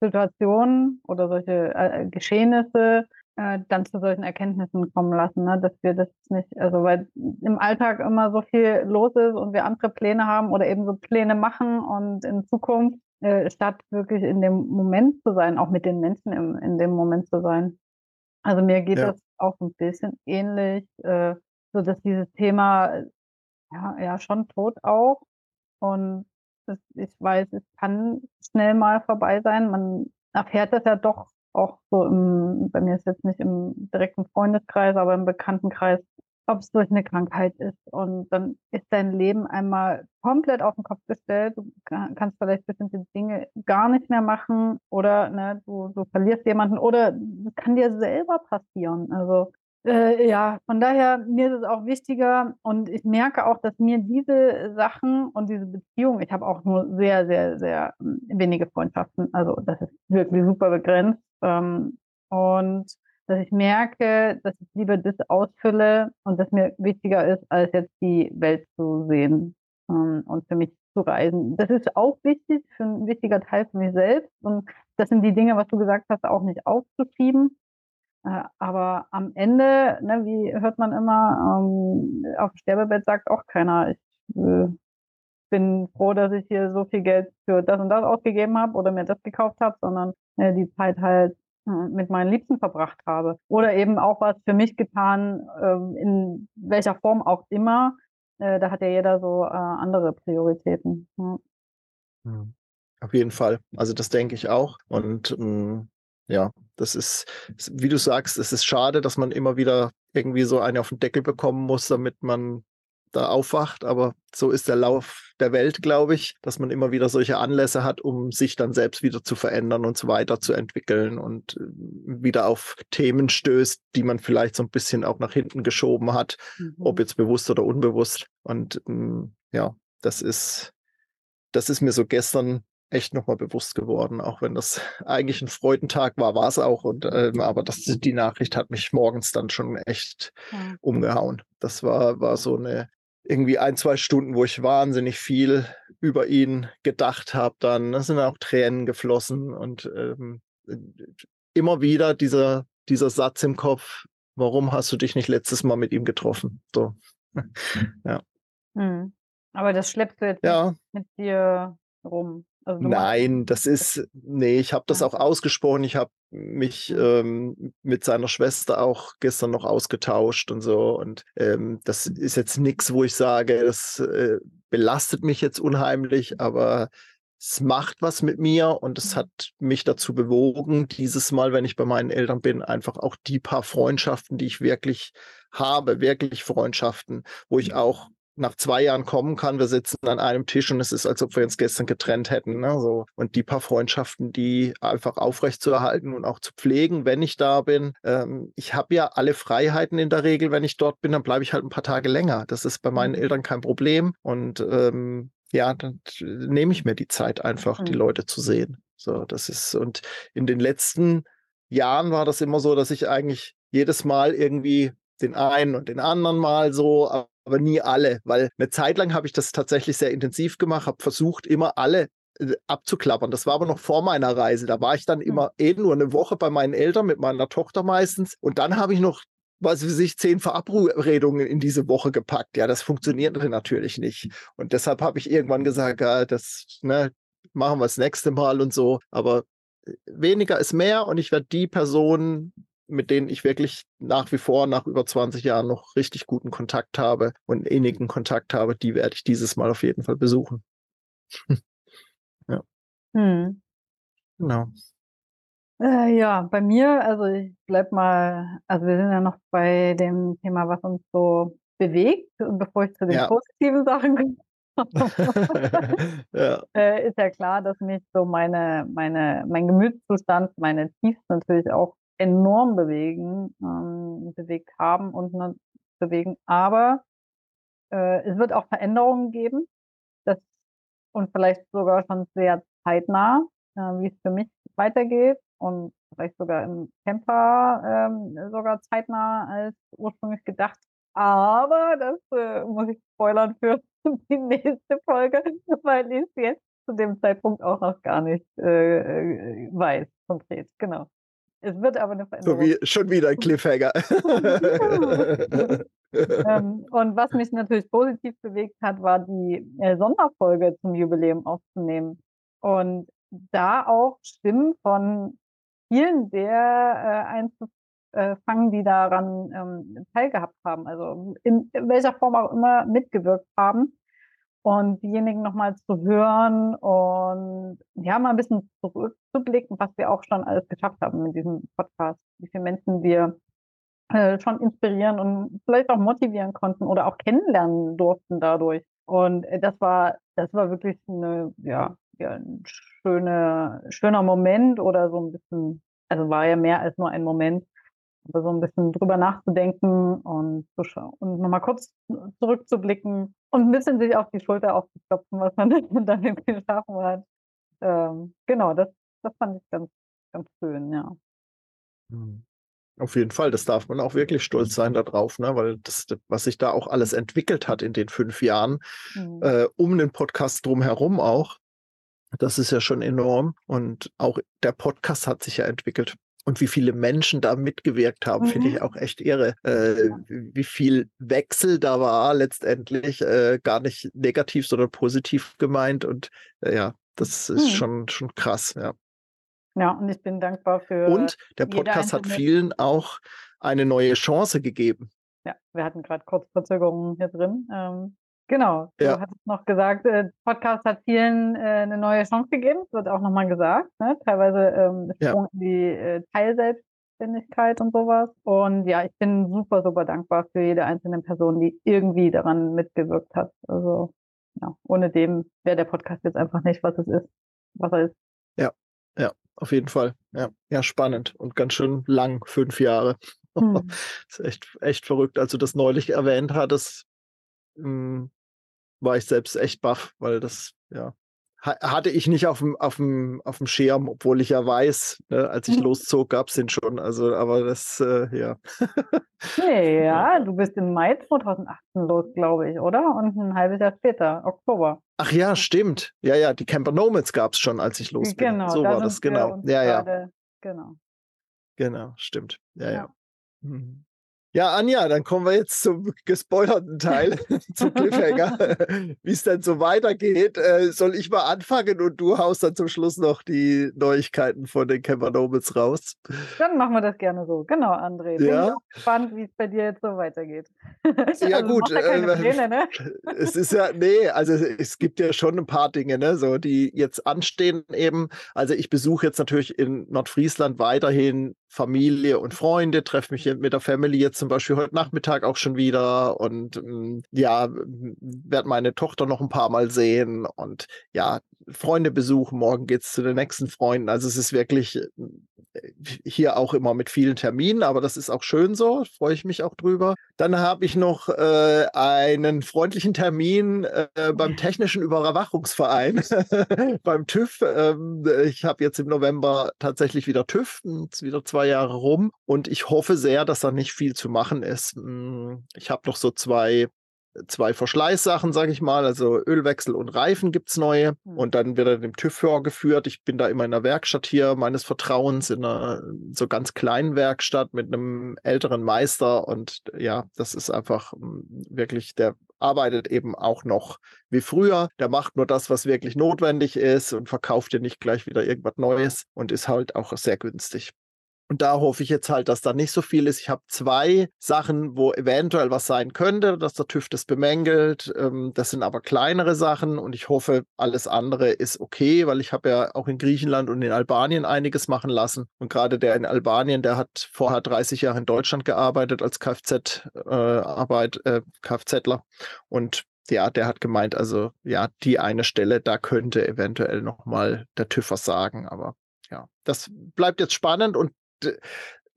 Situationen oder solche äh, Geschehnisse äh, dann zu solchen Erkenntnissen kommen lassen, ne? dass wir das nicht, also weil im Alltag immer so viel los ist und wir andere Pläne haben oder eben so Pläne machen und in Zukunft äh, statt wirklich in dem Moment zu sein, auch mit den Menschen im, in dem Moment zu sein. Also mir geht ja. das auch ein bisschen ähnlich, äh, so dass dieses Thema ja, ja schon tot auch und das, ich weiß, es kann schnell mal vorbei sein. Man erfährt das ja doch auch so im, bei mir ist jetzt nicht im direkten Freundeskreis, aber im Bekanntenkreis, ob es durch eine Krankheit ist. Und dann ist dein Leben einmal komplett auf den Kopf gestellt. Du kannst vielleicht bestimmte Dinge gar nicht mehr machen oder ne, du, du verlierst jemanden oder das kann dir selber passieren. Also äh, ja, von daher, mir ist es auch wichtiger und ich merke auch, dass mir diese Sachen und diese Beziehung, ich habe auch nur sehr, sehr, sehr hm, wenige Freundschaften, also das ist wirklich super begrenzt. Ähm, und dass ich merke, dass ich lieber das ausfülle und das mir wichtiger ist, als jetzt die Welt zu sehen ähm, und für mich zu reisen. Das ist auch wichtig, für ein wichtiger Teil für mich selbst. Und das sind die Dinge, was du gesagt hast, auch nicht aufzuschieben. Äh, aber am Ende, ne, wie hört man immer, ähm, auf dem Sterbebett sagt auch keiner, ich äh, bin froh, dass ich hier so viel Geld für das und das ausgegeben habe oder mir das gekauft habe, sondern äh, die Zeit halt hm, mit meinen Liebsten verbracht habe. Oder eben auch was für mich getan, ähm, in welcher Form auch immer. Äh, da hat ja jeder so äh, andere Prioritäten. Ja. Auf jeden Fall. Also das denke ich auch. Und ähm, ja, das ist, wie du sagst, es ist schade, dass man immer wieder irgendwie so eine auf den Deckel bekommen muss, damit man da aufwacht. Aber so ist der Lauf der Welt, glaube ich, dass man immer wieder solche Anlässe hat, um sich dann selbst wieder zu verändern und so weiter zu entwickeln und äh, wieder auf Themen stößt, die man vielleicht so ein bisschen auch nach hinten geschoben hat, mhm. ob jetzt bewusst oder unbewusst. Und ähm, ja, das ist, das ist mir so gestern echt nochmal bewusst geworden, auch wenn das eigentlich ein Freudentag war, war es auch. Und ähm, aber das, die Nachricht hat mich morgens dann schon echt ja. umgehauen. Das war, war so eine irgendwie ein, zwei Stunden, wo ich wahnsinnig viel über ihn gedacht habe. Dann da sind auch Tränen geflossen und ähm, immer wieder dieser, dieser Satz im Kopf, warum hast du dich nicht letztes Mal mit ihm getroffen? So. ja. Hm. Aber das schleppst du jetzt ja. mit dir rum. Also Nein, das ist, nee, ich habe das auch ausgesprochen. Ich habe mich mhm. ähm, mit seiner Schwester auch gestern noch ausgetauscht und so. Und ähm, das ist jetzt nichts, wo ich sage, das äh, belastet mich jetzt unheimlich, aber es macht was mit mir und es mhm. hat mich dazu bewogen, dieses Mal, wenn ich bei meinen Eltern bin, einfach auch die paar Freundschaften, die ich wirklich habe, wirklich Freundschaften, wo ich auch nach zwei Jahren kommen kann, wir sitzen an einem Tisch und es ist, als ob wir uns gestern getrennt hätten. Ne? So. Und die paar Freundschaften, die einfach aufrecht zu erhalten und auch zu pflegen, wenn ich da bin. Ähm, ich habe ja alle Freiheiten in der Regel, wenn ich dort bin, dann bleibe ich halt ein paar Tage länger. Das ist bei meinen mhm. Eltern kein Problem. Und ähm, ja, dann nehme ich mir die Zeit einfach, mhm. die Leute zu sehen. So, das ist, und in den letzten Jahren war das immer so, dass ich eigentlich jedes Mal irgendwie den einen und den anderen mal so, aber nie alle, weil eine Zeit lang habe ich das tatsächlich sehr intensiv gemacht, habe versucht, immer alle äh, abzuklappern. Das war aber noch vor meiner Reise. Da war ich dann hm. immer eh nur eine Woche bei meinen Eltern mit meiner Tochter meistens und dann habe ich noch was weiß ich, zehn Verabredungen in diese Woche gepackt. Ja, das funktioniert natürlich nicht. Und deshalb habe ich irgendwann gesagt, ja, das ne, machen wir das nächste Mal und so. Aber äh, weniger ist mehr und ich werde die Personen mit denen ich wirklich nach wie vor nach über 20 Jahren noch richtig guten Kontakt habe und innigen Kontakt habe, die werde ich dieses Mal auf jeden Fall besuchen. ja. Hm. Genau. Äh, ja, bei mir, also ich bleib mal, also wir sind ja noch bei dem Thema, was uns so bewegt. Und bevor ich zu den Ja. positiven Sachen komme, ja. äh, ist ja klar, dass mich so meine, meine, mein Gemütszustand, meine Tiefs natürlich auch enorm bewegen, ähm, bewegt haben und ne, bewegen. Aber äh, es wird auch Veränderungen geben. Das, und vielleicht sogar schon sehr zeitnah, äh, wie es für mich weitergeht und vielleicht sogar im Camper ähm, sogar zeitnah als ursprünglich gedacht. Aber das äh, muss ich spoilern für die nächste Folge, weil ich es jetzt zu dem Zeitpunkt auch noch gar nicht äh, äh, weiß, konkret. Genau. Es wird aber eine So Veränderung. wie, schon wieder ein Cliffhanger. ähm, und was mich natürlich positiv bewegt hat, war die äh, Sonderfolge zum Jubiläum aufzunehmen. Und da auch Stimmen von vielen der äh, einzufangen, die daran ähm, teilgehabt haben, also in welcher Form auch immer mitgewirkt haben. Und diejenigen nochmal zu hören und ja, mal ein bisschen zurückzublicken, was wir auch schon alles geschafft haben mit diesem Podcast, wie viele Menschen wir äh, schon inspirieren und vielleicht auch motivieren konnten oder auch kennenlernen durften dadurch. Und äh, das war, das war wirklich eine, ja, ja, ein schöne, schöner Moment oder so ein bisschen, also war ja mehr als nur ein Moment, aber so ein bisschen drüber nachzudenken und zu schauen und nochmal kurz zurückzublicken und ein bisschen sich auf die Schulter aufzuklopfen, was man damit geschaffen hat. Ähm, genau, das, das fand ich ganz, ganz schön, ja. Hm. Auf jeden Fall, das darf man auch wirklich stolz sein darauf, ne? weil das, was sich da auch alles entwickelt hat in den fünf Jahren, Mhm. äh, um den Podcast drumherum auch, das ist ja schon enorm. Und auch der Podcast hat sich ja entwickelt. Und wie viele Menschen da mitgewirkt haben, finde ich Mhm. auch echt irre. Äh, wie viel Wechsel da war letztendlich, äh, gar nicht negativ, sondern positiv gemeint. Und äh, ja, das ist Mhm. schon, schon krass, ja. Ja, und ich bin dankbar für Und der Podcast hat vielen auch eine neue Chance gegeben. Ja, wir hatten gerade kurz Verzögerungen hier drin. Ähm, genau, du Ja. hattest noch gesagt, äh, Podcast hat vielen äh, eine neue Chance gegeben. Wird auch nochmal gesagt. Ne? Teilweise ähm, Ja. Sprung in die äh, Teilselbstständigkeit und sowas. Und ja, ich bin super, super dankbar für jede einzelne Person, die irgendwie daran mitgewirkt hat. Also ja, ohne dem wäre der Podcast jetzt einfach nicht, was es ist, was er ist. Auf jeden Fall. Ja, ja, spannend und ganz schön lang, fünf Jahre. Hm. ist echt, echt verrückt. Als du das neulich erwähnt hattest, mh, war ich selbst echt baff, weil das, ja, ha hatte ich nicht auf dem, auf dem, auf dem Schirm, obwohl ich ja weiß, ne, als ich Mhm. loszog, gab es den schon. Also, aber das, äh, ja. Nee, ja, du bist im Mai 2018 los, glaube ich, oder? Und ein halbes Jahr später, Oktober. Ach ja, stimmt. Ja, ja, die Camper Nomads gab es schon, als ich los bin. Genau, so da war das, genau. Ja, ja, gerade- Genau. genau, stimmt. Ja, ja. Ja. Mhm. Ja, Anja, dann kommen wir jetzt zum gespoilerten Teil, zum Cliffhanger. Wie es denn so weitergeht, äh, soll ich mal anfangen und du haust dann zum Schluss noch die Neuigkeiten von den Camper Nomads raus. Dann machen wir das gerne so. Genau, André. Bin ich Ja. gespannt, wie es bei dir jetzt so weitergeht. Ja, also, gut, äh, Pläne, ne? Es ist ja, nee, also es gibt ja schon ein paar Dinge, ne, so die jetzt anstehen eben. Also ich besuche jetzt natürlich in Nordfriesland weiterhin Familie und Freunde, treffe mich mit der Family jetzt zum Beispiel heute Nachmittag auch schon wieder und ähm, ja, werde meine Tochter noch ein paar Mal sehen und ja, Freunde besuchen. Morgen geht's zu den nächsten Freunden. Also es ist wirklich äh, hier auch immer mit vielen Terminen, aber das ist auch schön so, freue ich mich auch drüber. Dann habe ich noch äh, einen freundlichen Termin äh, beim Technischen Überwachungsverein, beim TÜV. Ähm, ich habe jetzt im November tatsächlich wieder TÜV, wieder zwei Jahre rum und ich hoffe sehr, dass da nicht viel zu machen ist. Mm, Ich habe noch so zwei zwei Verschleißsachen, sage ich mal, also Ölwechsel und Reifen gibt's neue Hm. und dann wird er dem TÜV vorgeführt. Ich bin da immer in einer Werkstatt hier meines Vertrauens, in einer so ganz kleinen Werkstatt mit einem älteren Meister und ja, das ist einfach mm, wirklich, der arbeitet eben auch noch wie früher. Der macht nur das, was wirklich notwendig ist und verkauft dir nicht gleich wieder irgendwas Neues und ist halt auch sehr günstig. Und da hoffe ich jetzt halt, dass da nicht so viel ist. Ich habe zwei Sachen, wo eventuell was sein könnte, dass der TÜV das bemängelt. Ähm, das sind aber kleinere Sachen und ich hoffe, alles andere ist okay, weil ich habe ja auch in Griechenland und in Albanien einiges machen lassen. Und gerade der in Albanien, der hat vorher 30 Jahre in Deutschland gearbeitet als Kfz-Arbeit, äh, äh, Kfzler. Und ja, der hat gemeint, also ja, die eine Stelle, da könnte eventuell nochmal der TÜV was sagen, aber ja, das bleibt jetzt spannend und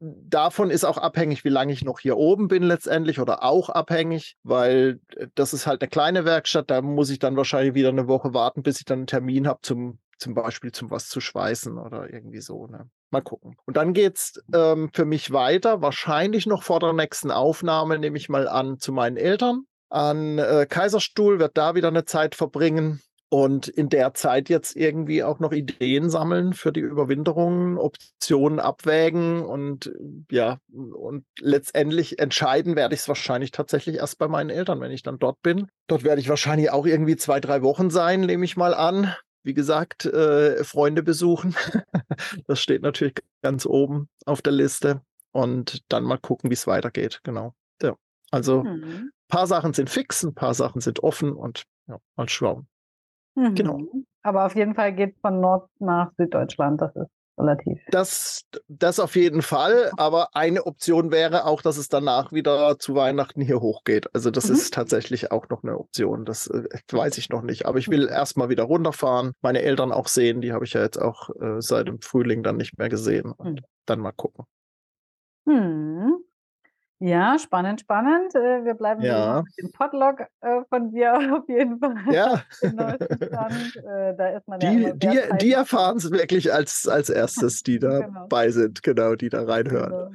davon ist auch abhängig, wie lange ich noch hier oben bin letztendlich oder auch abhängig, weil äh, das ist halt eine kleine Werkstatt, da muss ich dann wahrscheinlich wieder eine Woche warten, bis ich dann einen Termin habe zum zum Beispiel zum was zu schweißen oder irgendwie so. Ne? Mal gucken. Und dann geht es ähm, für mich weiter, wahrscheinlich noch vor der nächsten Aufnahme, nehme ich mal an, zu meinen Eltern. An äh, Kaiserstuhl wird da wieder eine Zeit verbringen und in der Zeit jetzt irgendwie auch noch Ideen sammeln für die Überwinterung, Optionen abwägen und ja, und letztendlich entscheiden werde ich es wahrscheinlich tatsächlich erst bei meinen Eltern, wenn ich dann dort bin. Dort werde ich wahrscheinlich auch irgendwie zwei, drei Wochen sein, nehme ich mal an. Wie gesagt, äh, Freunde besuchen. das steht natürlich ganz oben auf der Liste. Und dann mal gucken, wie es weitergeht. Genau. Ja. Also ein mhm. paar Sachen sind fix, ein paar Sachen sind offen und ja, mal schauen. Genau. Mhm. Aber auf jeden Fall geht es von Nord nach Süddeutschland. Das ist relativ. Das, das auf jeden Fall. Aber eine Option wäre auch, dass es danach wieder zu Weihnachten hier hochgeht. Also das mhm. ist tatsächlich auch noch eine Option. Das äh, weiß ich noch nicht. Aber ich will erstmal wieder runterfahren, meine Eltern auch sehen. Die habe ich ja jetzt auch äh, seit dem Frühling dann nicht mehr gesehen. Und mhm. dann mal gucken. Hm. Ja, spannend, spannend. Äh, wir bleiben ja. mit dem Podlog äh, von dir auf jeden Fall. Ja. Äh, da ist man die, ja die, die erfahren es wirklich als, als erstes, die da genau. bei sind, genau, die da reinhören. Genau.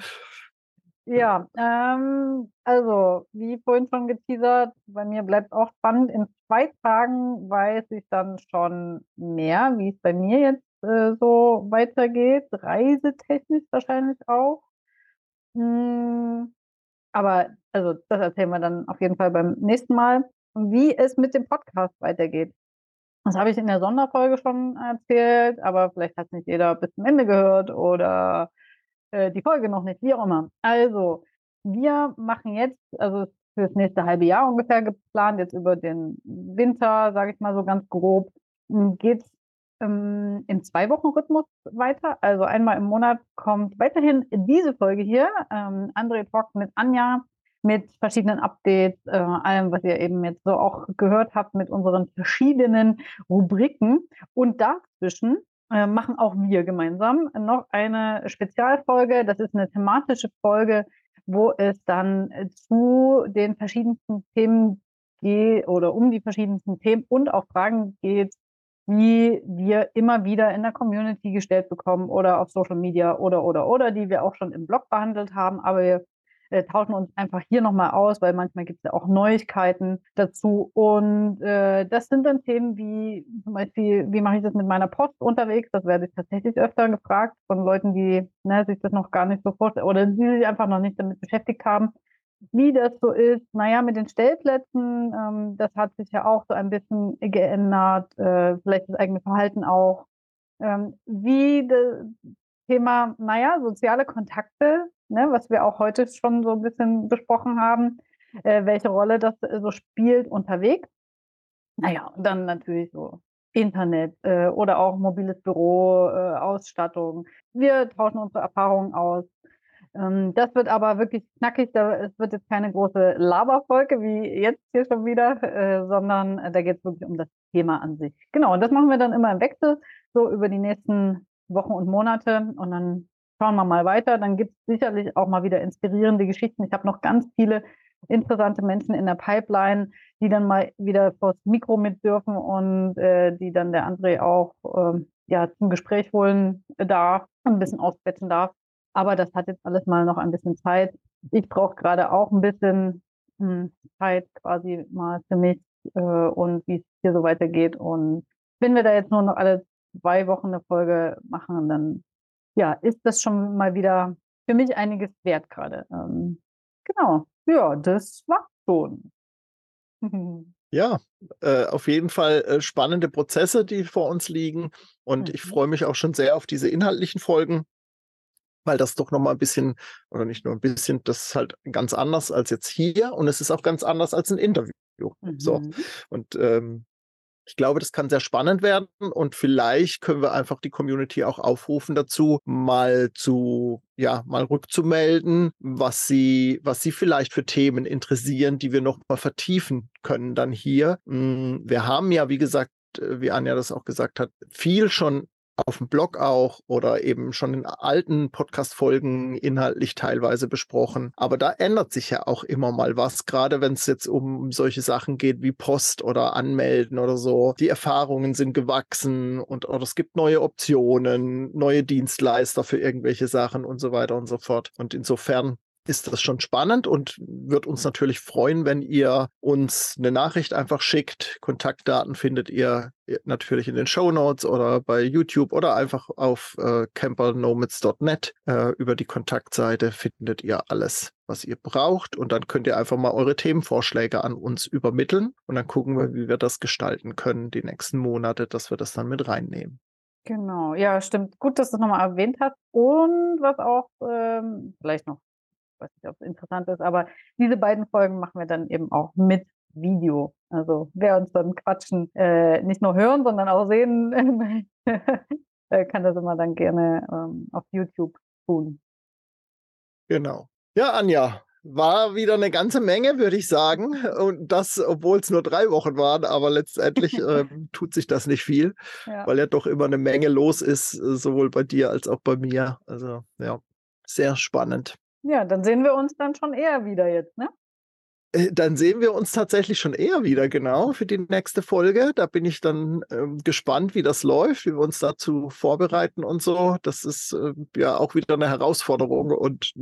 Ja, ähm, also wie vorhin schon geteasert, bei mir bleibt auch spannend. In zwei Tagen weiß ich dann schon mehr, wie es bei mir jetzt äh, so weitergeht, reisetechnisch wahrscheinlich auch. Hm, aber also das erzählen wir dann auf jeden Fall beim nächsten Mal, wie es mit dem Podcast weitergeht. Das habe ich in der Sonderfolge schon erzählt, aber vielleicht hat nicht jeder bis zum Ende gehört oder äh, die Folge noch nicht, wie auch immer. Also, wir machen jetzt, also für das nächste halbe Jahr ungefähr geplant, jetzt über den Winter, sage ich mal so ganz grob, geht es ähm, im Zwei-Wochen-Rhythmus weiter. Also einmal im Monat kommt weiterhin diese Folge hier, ähm, André Talk mit Anja, mit verschiedenen Updates, äh, allem, was ihr eben jetzt so auch gehört habt, mit unseren verschiedenen Rubriken. Und dazwischen äh, machen auch wir gemeinsam noch eine Spezialfolge. Das ist eine thematische Folge, wo es dann zu den verschiedensten Themen geht oder um die verschiedensten Themen und auch Fragen geht, die wir immer wieder in der Community gestellt bekommen oder auf Social Media oder, oder, oder, die wir auch schon im Blog behandelt haben. Aber wir äh, tauschen uns einfach hier nochmal aus, weil manchmal gibt es ja auch Neuigkeiten dazu. Und äh, das sind dann Themen wie zum Beispiel, wie mache ich das mit meiner Post unterwegs? Das werde ich tatsächlich öfter gefragt von Leuten, die ne, sich das noch gar nicht so vorstellen oder die sich einfach noch nicht damit beschäftigt haben wie das so ist, naja, mit den Stellplätzen, ähm, das hat sich ja auch so ein bisschen geändert, äh, vielleicht das eigene Verhalten auch. Ähm, wie das Thema, naja, soziale Kontakte, ne, was wir auch heute schon so ein bisschen besprochen haben, äh, welche Rolle das äh, so spielt unterwegs. Naja, und dann natürlich so Internet äh, oder auch mobiles Büro, äh, Ausstattung. Wir tauschen unsere Erfahrungen aus. Ähm, das wird aber wirklich knackig. Es wird jetzt keine große Laberfolge wie jetzt hier schon wieder, äh, sondern äh, da geht es wirklich um das Thema an sich. Genau, und das machen wir dann immer im Wechsel, so über die nächsten Wochen und Monate. Und dann schauen wir mal weiter. Dann gibt es sicherlich auch mal wieder inspirierende Geschichten. Ich habe noch ganz viele interessante Menschen in der Pipeline, die dann mal wieder vors Mikro mit dürfen und äh, die dann der André auch äh, ja, zum Gespräch holen darf, ein bisschen ausquetschen darf. Aber das hat jetzt alles mal noch ein bisschen Zeit. Ich brauche gerade auch ein bisschen hm, Zeit quasi mal für mich äh, und wie es hier so weitergeht. Und wenn wir da jetzt nur noch alle zwei Wochen eine Folge machen, dann ja, ist das schon mal wieder für mich einiges wert gerade. Ähm, genau. Ja, das war's schon. Ja, äh, auf jeden Fall äh, spannende Prozesse, die vor uns liegen. Und mhm. ich freue mich auch schon sehr auf diese inhaltlichen Folgen. Weil das doch nochmal ein bisschen, oder nicht nur ein bisschen, das ist halt ganz anders als jetzt hier und es ist auch ganz anders als ein Interview. Mhm. So. Und ähm, ich glaube, das kann sehr spannend werden und vielleicht können wir einfach die Community auch aufrufen dazu, mal zu, ja, mal rückzumelden, was sie, was sie vielleicht für Themen interessieren, die wir noch mal vertiefen können dann hier. Hm, wir haben ja, wie gesagt, äh, wie Anja das auch gesagt hat, viel schon auf dem Blog auch oder eben schon in alten Podcast-Folgen inhaltlich teilweise besprochen. Aber da ändert sich ja auch immer mal was, gerade wenn es jetzt um solche Sachen geht wie Post oder Anmelden oder so. Die Erfahrungen sind gewachsen und oder es gibt neue Optionen, neue Dienstleister für irgendwelche Sachen und so weiter und so fort. Und insofern ist das schon spannend und wird uns natürlich freuen, wenn ihr uns eine Nachricht einfach schickt. Kontaktdaten findet ihr natürlich in den Show Notes oder bei YouTube oder einfach auf äh, campernomads.net. Äh, über die Kontaktseite findet ihr alles, was ihr braucht und dann könnt ihr einfach mal eure Themenvorschläge an uns übermitteln und dann gucken wir, wie wir das gestalten können die nächsten Monate, dass wir das dann mit reinnehmen. Genau, ja, stimmt. Gut, dass du es nochmal erwähnt hast. Und was auch ähm, vielleicht noch weiß nicht, ob es interessant ist, aber diese beiden Folgen machen wir dann eben auch mit Video. Also wer uns dann quatschen, äh, nicht nur hören, sondern auch sehen, äh, kann das immer dann gerne ähm, auf YouTube tun. Genau. Ja, Anja, war wieder eine ganze Menge, würde ich sagen. Und das, obwohl es nur drei Wochen waren, aber letztendlich äh, tut sich das nicht viel, ja. weil ja doch immer eine Menge los ist, sowohl bei dir als auch bei mir. Also ja, sehr spannend. Ja, dann sehen wir uns dann schon eher wieder jetzt, ne? Äh, dann sehen wir uns tatsächlich schon eher wieder, genau, für die nächste Folge. Da bin ich dann ähm, gespannt, wie das läuft, wie wir uns dazu vorbereiten und so. Das ist äh, ja auch wieder eine Herausforderung und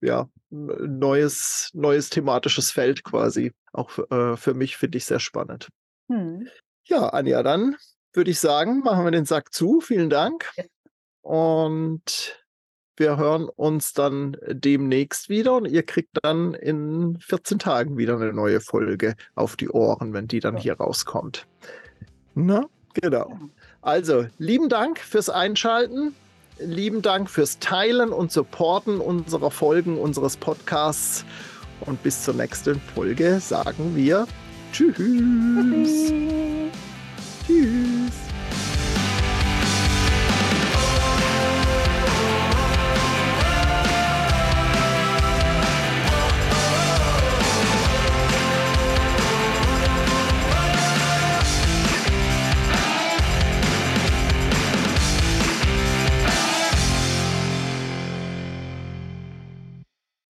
ja, neues, neues thematisches Feld quasi. Auch äh, für mich finde ich sehr spannend. Hm. Ja, Anja, dann würde ich sagen, machen wir den Sack zu. Vielen Dank. Und wir hören uns dann demnächst wieder und ihr kriegt dann in 14 Tagen wieder eine neue Folge auf die Ohren, wenn die dann hier rauskommt. Na, genau. Also, lieben Dank fürs Einschalten. Lieben Dank fürs Teilen und Supporten unserer Folgen, unseres Podcasts. Und bis zur nächsten Folge sagen wir Tschüss. Tschüss. Tschüss.